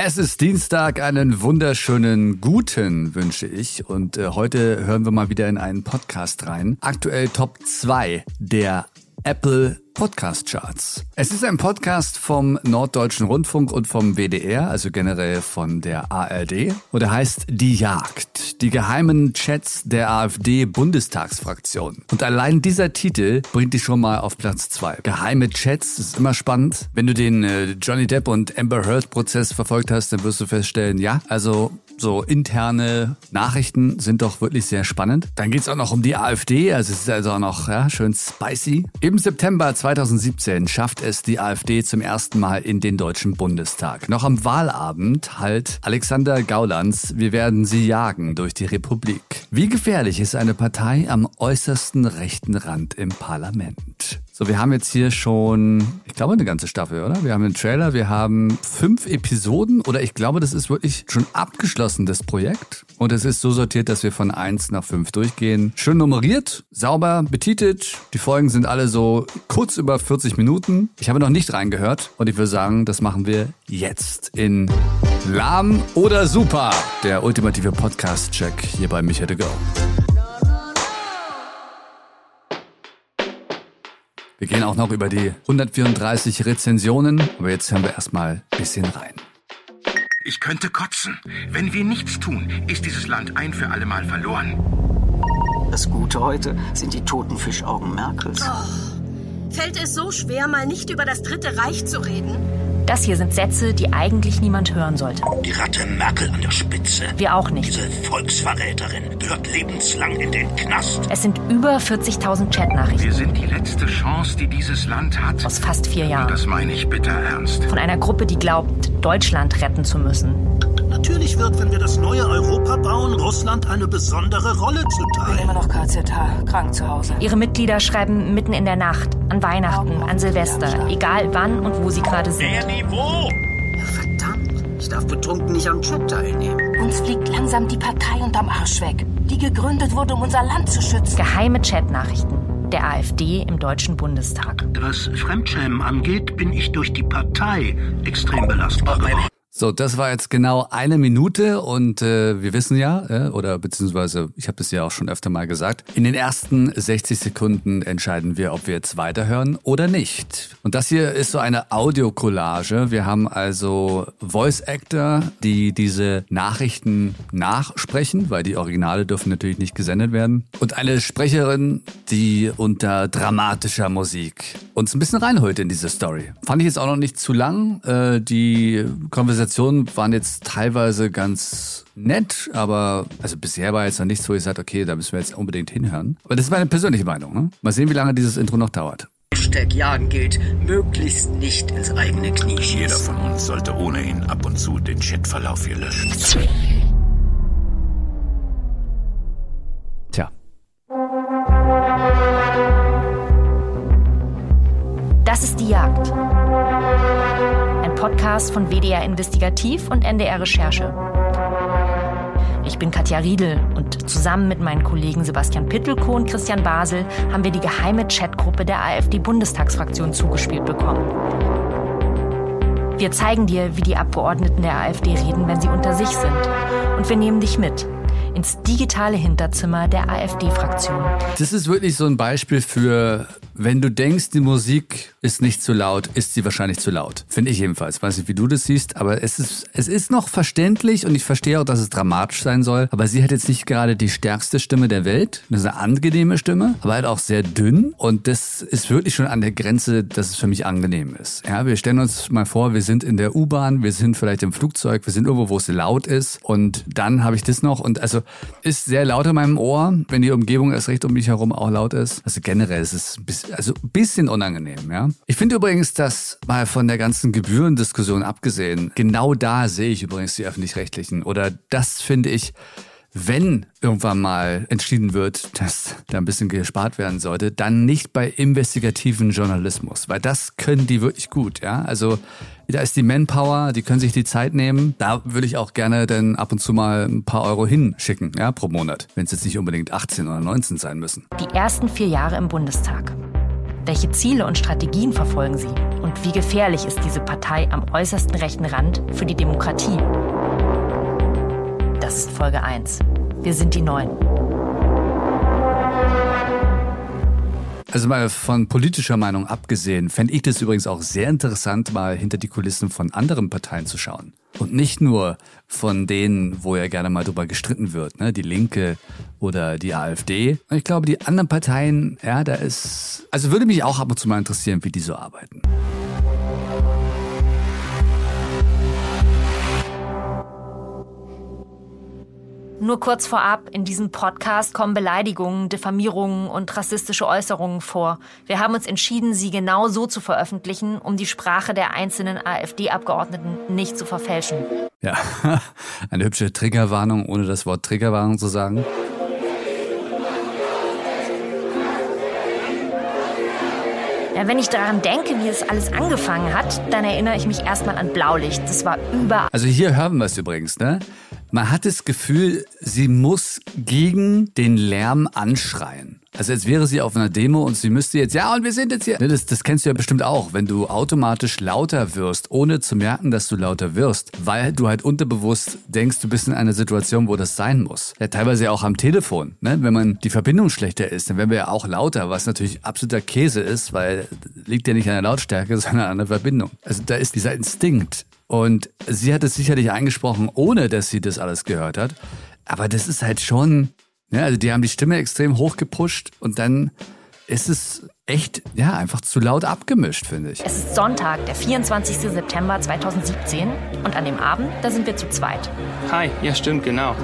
Es ist Dienstag, einen wunderschönen guten wünsche ich. Und äh, heute hören wir mal wieder in einen Podcast rein. Aktuell Top 2 der Apple Podcast Charts. Es ist ein Podcast vom Norddeutschen Rundfunk und vom WDR, also generell von der ARD. Und er heißt Die Jagd. Die geheimen Chats der AfD-Bundestagsfraktion. Und allein dieser Titel bringt dich schon mal auf Platz zwei. Geheime Chats ist immer spannend. Wenn du den äh, Johnny Depp und Amber Heard Prozess verfolgt hast, dann wirst du feststellen, ja, also so interne Nachrichten sind doch wirklich sehr spannend. Dann geht's auch noch um die AfD, also es ist also auch noch ja, schön spicy. Im September 2017 schafft es die AfD zum ersten Mal in den Deutschen Bundestag. Noch am Wahlabend halt Alexander Gaulands, wir werden sie jagen durch die Republik. Wie gefährlich ist eine Partei am äußersten rechten Rand im Parlament? So, wir haben jetzt hier schon, ich glaube, eine ganze Staffel, oder? Wir haben einen Trailer, wir haben fünf Episoden oder ich glaube, das ist wirklich schon abgeschlossen, das Projekt. Und es ist so sortiert, dass wir von eins nach fünf durchgehen. Schön nummeriert, sauber betitelt. Die Folgen sind alle so kurz über 40 Minuten. Ich habe noch nicht reingehört und ich würde sagen, das machen wir jetzt in Lahm oder Super, der ultimative Podcast-Check hier bei Michael de Go. Wir gehen auch noch über die 134 Rezensionen, aber jetzt hören wir erstmal ein bisschen rein. Ich könnte kotzen. Wenn wir nichts tun, ist dieses Land ein für allemal verloren. Das Gute heute sind die toten Fischaugen Merkels. Oh, fällt es so schwer, mal nicht über das Dritte Reich zu reden? Das hier sind Sätze, die eigentlich niemand hören sollte. Die Ratte Merkel an der Spitze. Wir auch nicht. Diese Volksverräterin gehört lebenslang in den Knast. Es sind über 40.000 Chatnachrichten. Wir sind die letzte Chance, die dieses Land hat. Aus fast vier Jahren. Das meine ich bitter ernst. Von einer Gruppe, die glaubt, Deutschland retten zu müssen. Natürlich wird, wenn wir das neue Europa bauen, Russland eine besondere Rolle zuteil. Immer noch KZH, krank zu Hause. Ihre Mitglieder schreiben mitten in der Nacht, an Weihnachten, an Silvester, egal wann und wo sie gerade sind. Mehr Niveau! Ja, verdammt. Ich darf betrunken nicht am Chat teilnehmen. Uns fliegt langsam die Partei unterm Arsch weg, die gegründet wurde, um unser Land zu schützen. Geheime Chatnachrichten der AfD im Deutschen Bundestag. Was Fremdschämen angeht, bin ich durch die Partei extrem belastbar geworden. So, das war jetzt genau eine Minute und äh, wir wissen ja, äh, oder beziehungsweise ich habe das ja auch schon öfter mal gesagt, in den ersten 60 Sekunden entscheiden wir, ob wir jetzt weiterhören oder nicht. Und das hier ist so eine Audiokollage. Wir haben also Voice Actor, die diese Nachrichten nachsprechen, weil die Originale dürfen natürlich nicht gesendet werden. Und eine Sprecherin, die unter dramatischer Musik uns ein bisschen reinholt in diese Story. Fand ich jetzt auch noch nicht zu lang. Äh, die Konversation waren jetzt teilweise ganz nett, aber also bisher war jetzt noch nichts, wo ich sage, okay, da müssen wir jetzt unbedingt hinhören. Aber das ist meine persönliche Meinung. Ne? Mal sehen, wie lange dieses Intro noch dauert. Hashtag Jagen gilt, möglichst nicht ins eigene Knie schießen. Jeder von uns sollte ohnehin ab und zu den Chatverlauf hier löschen. Tja, Das ist die Jagd. Podcast von WDR Investigativ und NDR Recherche. Ich bin Katja Riedel und zusammen mit meinen Kollegen Sebastian Pittelko und Christian Basel haben wir die geheime Chatgruppe der AfD-Bundestagsfraktion zugespielt bekommen. Wir zeigen dir, wie die Abgeordneten der AfD reden, wenn sie unter sich sind. Und wir nehmen dich mit ins digitale Hinterzimmer der AfD-Fraktion. das ist wirklich so ein Beispiel für, wenn du denkst, die Musik ist nicht zu laut, ist sie wahrscheinlich zu laut. Finde ich jedenfalls. Weiß nicht, wie du das siehst, aber es ist, es ist noch verständlich und ich verstehe auch, dass es dramatisch sein soll. Aber sie hat jetzt nicht gerade die stärkste Stimme der Welt. Eine angenehme Stimme, aber halt auch sehr dünn. Und das ist wirklich schon an der Grenze, dass es für mich angenehm ist. Ja, wir stellen uns mal vor, wir sind in der U-Bahn, wir sind vielleicht im Flugzeug, wir sind irgendwo, wo es laut ist. Und dann habe ich das noch. Und also ist sehr laut in meinem Ohr, wenn die Umgebung erst recht um mich herum auch laut ist. Also generell ist es ein bisschen, also ein bisschen unangenehm, ja. Ich finde übrigens, dass mal von der ganzen Gebührendiskussion abgesehen, genau da sehe ich übrigens die öffentlich-rechtlichen. Oder das finde ich, wenn irgendwann mal entschieden wird, dass da ein bisschen gespart werden sollte, dann nicht bei investigativen Journalismus, weil das können die wirklich gut, ja. Also da ist die Manpower, die können sich die Zeit nehmen. Da würde ich auch gerne dann ab und zu mal ein paar Euro hinschicken, ja, pro Monat, wenn es jetzt nicht unbedingt 18 oder 19 sein müssen. Die ersten vier Jahre im Bundestag. Welche Ziele und Strategien verfolgen sie? Und wie gefährlich ist diese Partei am äußersten rechten Rand für die Demokratie? Das ist Folge 1. Wir sind die Neuen. Also mal von politischer Meinung abgesehen, fände ich das übrigens auch sehr interessant, mal hinter die Kulissen von anderen Parteien zu schauen. Und nicht nur von denen, wo ja gerne mal drüber gestritten wird, ne? die Linke oder die AfD. Ich glaube, die anderen Parteien, ja, da ist, also würde mich auch ab und zu mal interessieren, wie die so arbeiten. Nur kurz vorab, in diesem Podcast kommen Beleidigungen, Diffamierungen und rassistische Äußerungen vor. Wir haben uns entschieden, sie genau so zu veröffentlichen, um die Sprache der einzelnen AfD-Abgeordneten nicht zu verfälschen. Ja, eine hübsche Triggerwarnung, ohne das Wort Triggerwarnung zu sagen. Ja, wenn ich daran denke, wie es alles angefangen hat, dann erinnere ich mich erstmal an Blaulicht. Das war überall. Also hier hören wir es übrigens, ne? Man hat das Gefühl, sie muss gegen den Lärm anschreien. Also als wäre sie auf einer Demo und sie müsste jetzt, ja, und wir sind jetzt hier. Das, das kennst du ja bestimmt auch, wenn du automatisch lauter wirst, ohne zu merken, dass du lauter wirst, weil du halt unterbewusst denkst, du bist in einer Situation, wo das sein muss. Ja, teilweise auch am Telefon. Ne? Wenn man die Verbindung schlechter ist, dann werden wir ja auch lauter, was natürlich absoluter Käse ist, weil liegt ja nicht an der Lautstärke, sondern an der Verbindung. Also da ist dieser Instinkt. Und sie hat es sicherlich eingesprochen, ohne dass sie das alles gehört hat. Aber das ist halt schon, ja, also die haben die Stimme extrem hochgepusht und dann ist es echt, ja, einfach zu laut abgemischt, finde ich. Es ist Sonntag, der 24. September 2017 und an dem Abend, da sind wir zu zweit. Hi, ja stimmt, genau.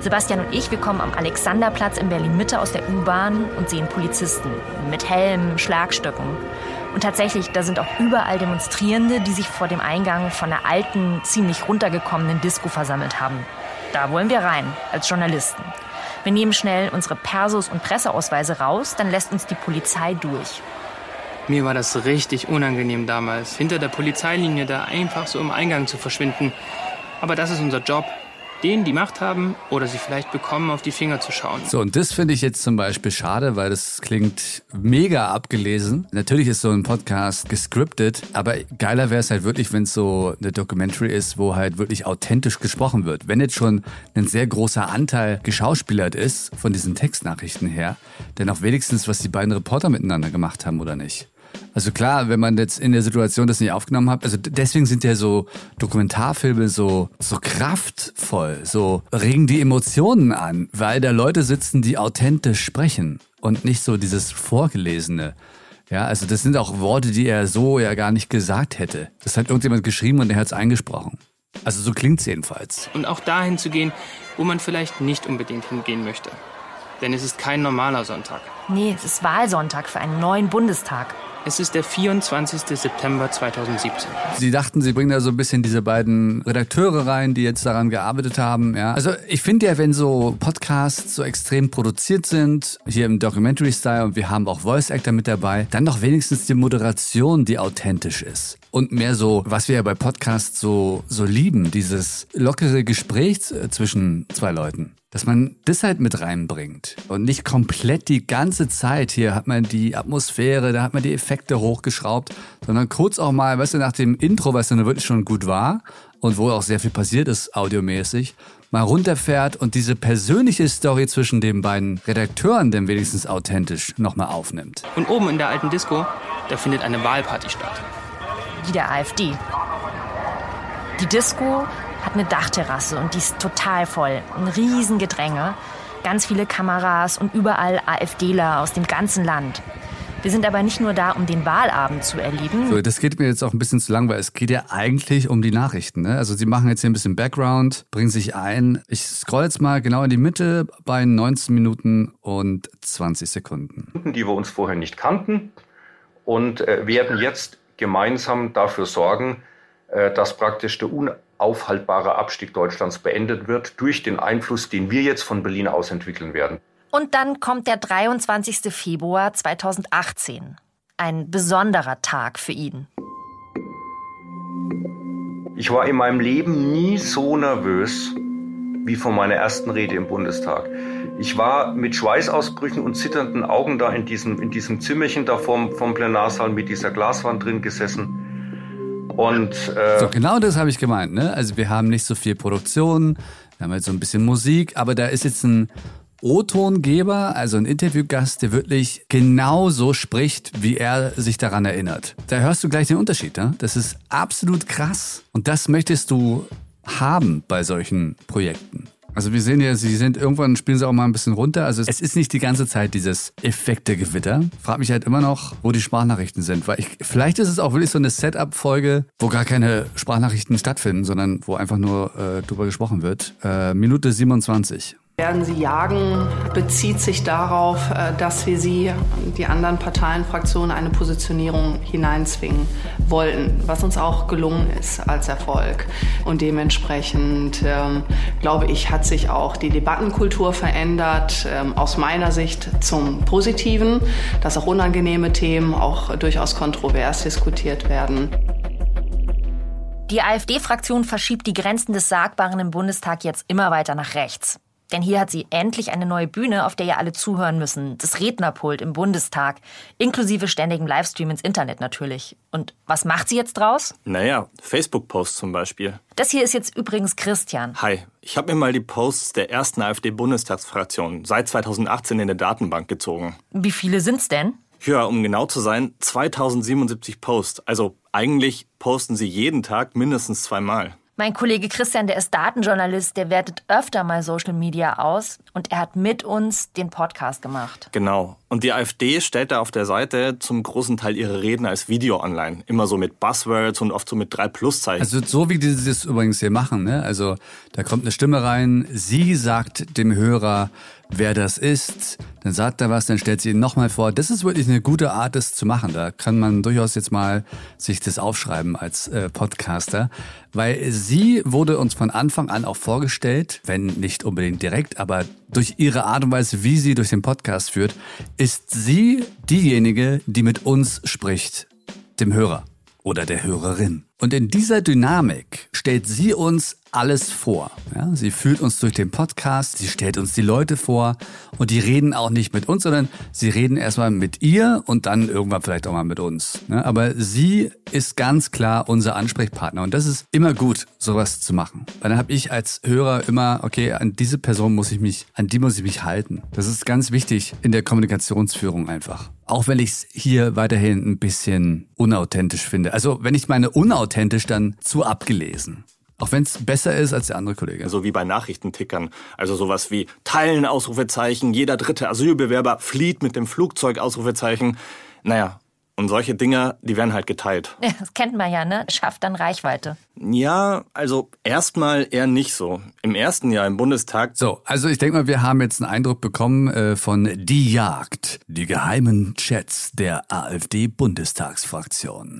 Sebastian und ich, wir kommen am Alexanderplatz in Berlin-Mitte aus der U-Bahn und sehen Polizisten mit Helmen, Schlagstöcken. Und tatsächlich, da sind auch überall Demonstrierende, die sich vor dem Eingang von einer alten, ziemlich runtergekommenen Disco versammelt haben. Da wollen wir rein, als Journalisten. Wir nehmen schnell unsere Persos und Presseausweise raus, dann lässt uns die Polizei durch. Mir war das richtig unangenehm damals, hinter der Polizeilinie da einfach so im Eingang zu verschwinden. Aber das ist unser Job denen die Macht haben oder sie vielleicht bekommen, auf die Finger zu schauen. So, und das finde ich jetzt zum Beispiel schade, weil das klingt mega abgelesen. Natürlich ist so ein Podcast gescriptet, aber geiler wäre es halt wirklich, wenn es so eine Documentary ist, wo halt wirklich authentisch gesprochen wird. Wenn jetzt schon ein sehr großer Anteil geschauspielert ist von diesen Textnachrichten her, dann auch wenigstens, was die beiden Reporter miteinander gemacht haben oder nicht. Also klar, wenn man jetzt in der Situation das nicht aufgenommen hat, also deswegen sind ja so Dokumentarfilme so, so kraftvoll, so regen die Emotionen an, weil da Leute sitzen, die authentisch sprechen und nicht so dieses Vorgelesene. Ja, also das sind auch Worte, die er so ja gar nicht gesagt hätte. Das hat irgendjemand geschrieben und er hat es eingesprochen. Also so klingt's jedenfalls. Und auch dahin zu gehen, wo man vielleicht nicht unbedingt hingehen möchte. Denn es ist kein normaler Sonntag. Nee, es ist Wahlsonntag für einen neuen Bundestag. Es ist der 24. September 2017. Sie dachten, Sie bringen da so ein bisschen diese beiden Redakteure rein, die jetzt daran gearbeitet haben. Ja. Also ich finde ja, wenn so Podcasts so extrem produziert sind, hier im Documentary-Style und wir haben auch Voice-Actor mit dabei, dann doch wenigstens die Moderation, die authentisch ist. Und mehr so, was wir ja bei Podcasts so, so lieben, dieses lockere Gespräch zwischen zwei Leuten dass man das halt mit reinbringt und nicht komplett die ganze Zeit. Hier hat man die Atmosphäre, da hat man die Effekte hochgeschraubt, sondern kurz auch mal, weißt du, nach dem Intro, was dann wirklich schon gut war und wo auch sehr viel passiert ist, audiomäßig, mal runterfährt und diese persönliche Story zwischen den beiden Redakteuren dann wenigstens authentisch nochmal aufnimmt. Und oben in der alten Disco, da findet eine Wahlparty statt. Die der AfD. Die Disco hat eine Dachterrasse und die ist total voll. Ein Riesengedränge, ganz viele Kameras und überall AfDler aus dem ganzen Land. Wir sind aber nicht nur da, um den Wahlabend zu erleben. So, das geht mir jetzt auch ein bisschen zu lang, weil es geht ja eigentlich um die Nachrichten. Ne? Also sie machen jetzt hier ein bisschen Background, bringen sich ein. Ich scroll jetzt mal genau in die Mitte bei 19 Minuten und 20 Sekunden. Die wir uns vorher nicht kannten und äh, werden jetzt gemeinsam dafür sorgen, äh, dass praktisch der unaufhaltbare Abstieg Deutschlands beendet wird durch den Einfluss, den wir jetzt von Berlin aus entwickeln werden. Und dann kommt der 23. Februar 2018. Ein besonderer Tag für ihn. Ich war in meinem Leben nie so nervös wie vor meiner ersten Rede im Bundestag. Ich war mit Schweißausbrüchen und zitternden Augen da in diesem, in diesem Zimmerchen da vom, vom Plenarsaal mit dieser Glaswand drin gesessen. Und äh, so, genau das habe ich gemeint. Ne? Also wir haben nicht so viel Produktion, wir haben jetzt so ein bisschen Musik, aber da ist jetzt ein O-Tongeber, also ein Interviewgast, der wirklich genauso spricht, wie er sich daran erinnert. Da hörst du gleich den Unterschied. Ne? Das ist absolut krass. Und das möchtest du haben bei solchen Projekten. Also wir sehen ja, sie sind irgendwann spielen sie auch mal ein bisschen runter. Also es ist nicht die ganze Zeit dieses Effektegewitter. Frag mich halt immer noch, wo die Sprachnachrichten sind, weil ich vielleicht ist es auch wirklich so eine Setup-Folge, wo gar keine Sprachnachrichten stattfinden, sondern wo einfach nur äh, drüber gesprochen wird. Äh, Minute 27 werden sie jagen, bezieht sich darauf, äh, dass wir sie, die anderen Parteienfraktionen, eine Positionierung hineinzwingen wollten, was uns auch gelungen ist als Erfolg. Und dementsprechend, ähm, glaube ich, hat sich auch die Debattenkultur verändert, ähm, aus meiner Sicht zum Positiven, dass auch unangenehme Themen auch durchaus kontrovers diskutiert werden. Die AfD-Fraktion verschiebt die Grenzen des Sagbaren im Bundestag jetzt immer weiter nach rechts. Denn hier hat sie endlich eine neue Bühne, auf der ihr alle zuhören müssen. Das Rednerpult im Bundestag. Inklusive ständigem Livestream ins Internet natürlich. Und was macht sie jetzt draus? Naja, Facebook-Posts zum Beispiel. Das hier ist jetzt übrigens Christian. Hi, ich habe mir mal die Posts der ersten AfD-Bundestagsfraktion seit 2018 in der Datenbank gezogen. Wie viele sind's denn? Ja, um genau zu sein, 2077 Posts. Also eigentlich posten sie jeden Tag mindestens zweimal. Mein Kollege Christian, der ist Datenjournalist, der wertet öfter mal Social Media aus und er hat mit uns den Podcast gemacht. Genau. Und die AfD stellt da auf der Seite zum großen Teil ihre Reden als Video online. Immer so mit Buzzwords und oft so mit drei Pluszeichen. Also so wie die das übrigens hier machen. Ne? Also da kommt eine Stimme rein, sie sagt dem Hörer, wer das ist, dann sagt er was, dann stellt sie ihn nochmal vor. Das ist wirklich eine gute Art, das zu machen. Da kann man durchaus jetzt mal sich das aufschreiben als äh, Podcaster, weil sie wurde uns von Anfang an auch vorgestellt, wenn nicht unbedingt direkt, aber durch ihre Art und Weise, wie sie durch den Podcast führt, ist sie diejenige, die mit uns spricht, dem Hörer oder der Hörerin. Und in dieser Dynamik stellt sie uns alles vor. Ja, sie führt uns durch den Podcast, sie stellt uns die Leute vor und die reden auch nicht mit uns, sondern sie reden erstmal mit ihr und dann irgendwann vielleicht auch mal mit uns. Ja, aber sie ist ganz klar unser Ansprechpartner und das ist immer gut, sowas zu machen. Weil dann habe ich als Hörer immer, okay, an diese Person muss ich mich, an die muss ich mich halten. Das ist ganz wichtig in der Kommunikationsführung einfach. Auch wenn ich es hier weiterhin ein bisschen unauthentisch finde. Also wenn ich meine unauthentisch, dann zu abgelesen. Auch wenn es besser ist als der andere Kollege. So wie bei Nachrichtentickern. Also sowas wie Teilen, Ausrufezeichen, jeder dritte Asylbewerber flieht mit dem Flugzeug, Ausrufezeichen. Naja, und solche Dinger, die werden halt geteilt. Ja, das kennt man ja, ne? Schafft dann Reichweite. Ja, also erstmal eher nicht so. Im ersten Jahr im Bundestag. So, also ich denke mal, wir haben jetzt einen Eindruck bekommen äh, von Die Jagd, die geheimen Chats der AfD-Bundestagsfraktion.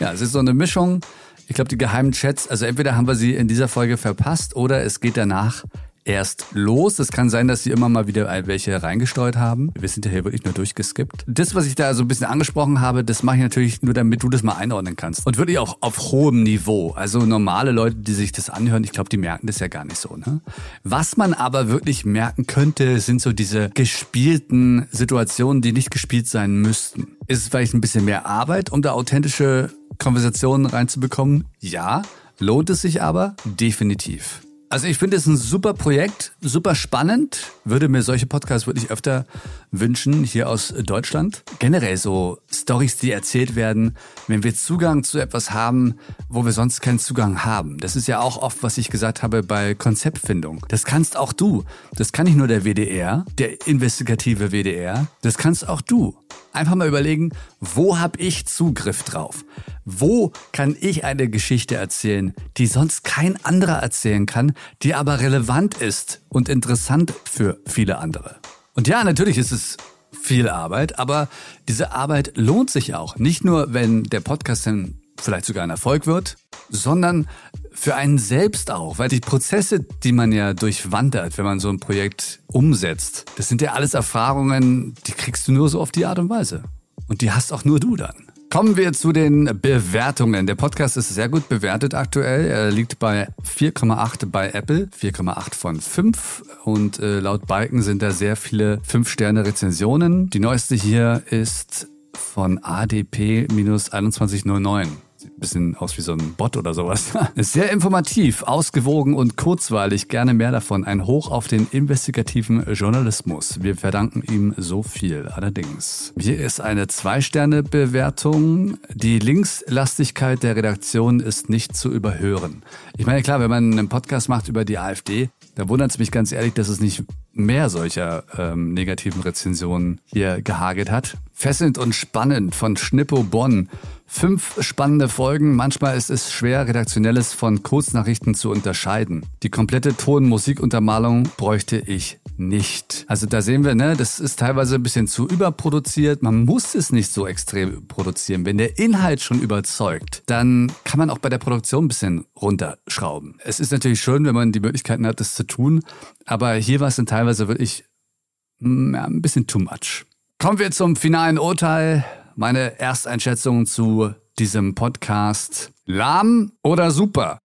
Ja, es ist so eine Mischung. Ich glaube, die geheimen Chats, also entweder haben wir sie in dieser Folge verpasst oder es geht danach erst los. Es kann sein, dass sie immer mal wieder welche reingesteuert haben. Wir sind ja hier wirklich nur durchgeskippt. Das, was ich da so ein bisschen angesprochen habe, das mache ich natürlich nur, damit du das mal einordnen kannst. Und wirklich auch auf hohem Niveau. Also normale Leute, die sich das anhören, ich glaube, die merken das ja gar nicht so. Ne? Was man aber wirklich merken könnte, sind so diese gespielten Situationen, die nicht gespielt sein müssten. Ist es vielleicht ein bisschen mehr Arbeit, um da authentische Konversationen reinzubekommen? Ja. Lohnt es sich aber? Definitiv. Also ich finde es ein super Projekt, super spannend. Würde mir solche Podcasts wirklich öfter wünschen hier aus Deutschland. Generell so Stories, die erzählt werden, wenn wir Zugang zu etwas haben, wo wir sonst keinen Zugang haben. Das ist ja auch oft, was ich gesagt habe bei Konzeptfindung. Das kannst auch du. Das kann nicht nur der WDR, der investigative WDR. Das kannst auch du. Einfach mal überlegen, wo habe ich Zugriff drauf? Wo kann ich eine Geschichte erzählen, die sonst kein anderer erzählen kann, die aber relevant ist und interessant für viele andere? Und ja, natürlich ist es viel Arbeit, aber diese Arbeit lohnt sich auch. Nicht nur, wenn der Podcast dann vielleicht sogar ein Erfolg wird, sondern für einen selbst auch, weil die Prozesse, die man ja durchwandert, wenn man so ein Projekt umsetzt, das sind ja alles Erfahrungen, die kriegst du nur so auf die Art und Weise. Und die hast auch nur du dann. Kommen wir zu den Bewertungen. Der Podcast ist sehr gut bewertet aktuell. Er liegt bei 4,8 bei Apple, 4,8 von 5 und äh, laut Balken sind da sehr viele 5-Sterne-Rezensionen. Die neueste hier ist von ADP-2109 ein bisschen aus wie so ein Bot oder sowas. Ist sehr informativ, ausgewogen und kurzweilig. Gerne mehr davon. Ein Hoch auf den investigativen Journalismus. Wir verdanken ihm so viel. Allerdings. Hier ist eine Zwei-Sterne-Bewertung. Die Linkslastigkeit der Redaktion ist nicht zu überhören. Ich meine, klar, wenn man einen Podcast macht über die AfD, da wundert es mich ganz ehrlich, dass es nicht mehr solcher ähm, negativen Rezensionen hier gehagelt hat. Fesselnd und spannend von Schnippo Bonn. Fünf spannende Folgen. Manchmal ist es schwer, Redaktionelles von Kurznachrichten zu unterscheiden. Die komplette Ton-Musikuntermalung bräuchte ich nicht. Also da sehen wir, ne, das ist teilweise ein bisschen zu überproduziert. Man muss es nicht so extrem produzieren. Wenn der Inhalt schon überzeugt, dann kann man auch bei der Produktion ein bisschen runterschrauben. Es ist natürlich schön, wenn man die Möglichkeiten hat, das zu tun. Aber hier war es dann teilweise wirklich mm, ja, ein bisschen too much. Kommen wir zum finalen Urteil. Meine Ersteinschätzung zu diesem Podcast. Lahm oder super?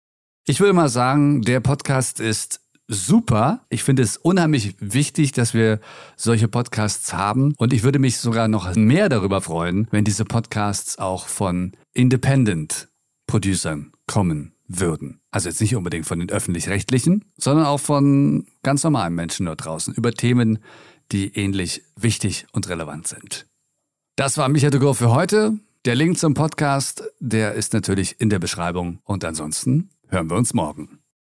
Ich würde mal sagen, der Podcast ist super. Ich finde es unheimlich wichtig, dass wir solche Podcasts haben. Und ich würde mich sogar noch mehr darüber freuen, wenn diese Podcasts auch von Independent Producern kommen würden. Also jetzt nicht unbedingt von den öffentlich-rechtlichen, sondern auch von ganz normalen Menschen dort draußen über Themen, die ähnlich wichtig und relevant sind. Das war Michael de Gaulle für heute. Der Link zum Podcast, der ist natürlich in der Beschreibung. Und ansonsten hören wir uns morgen.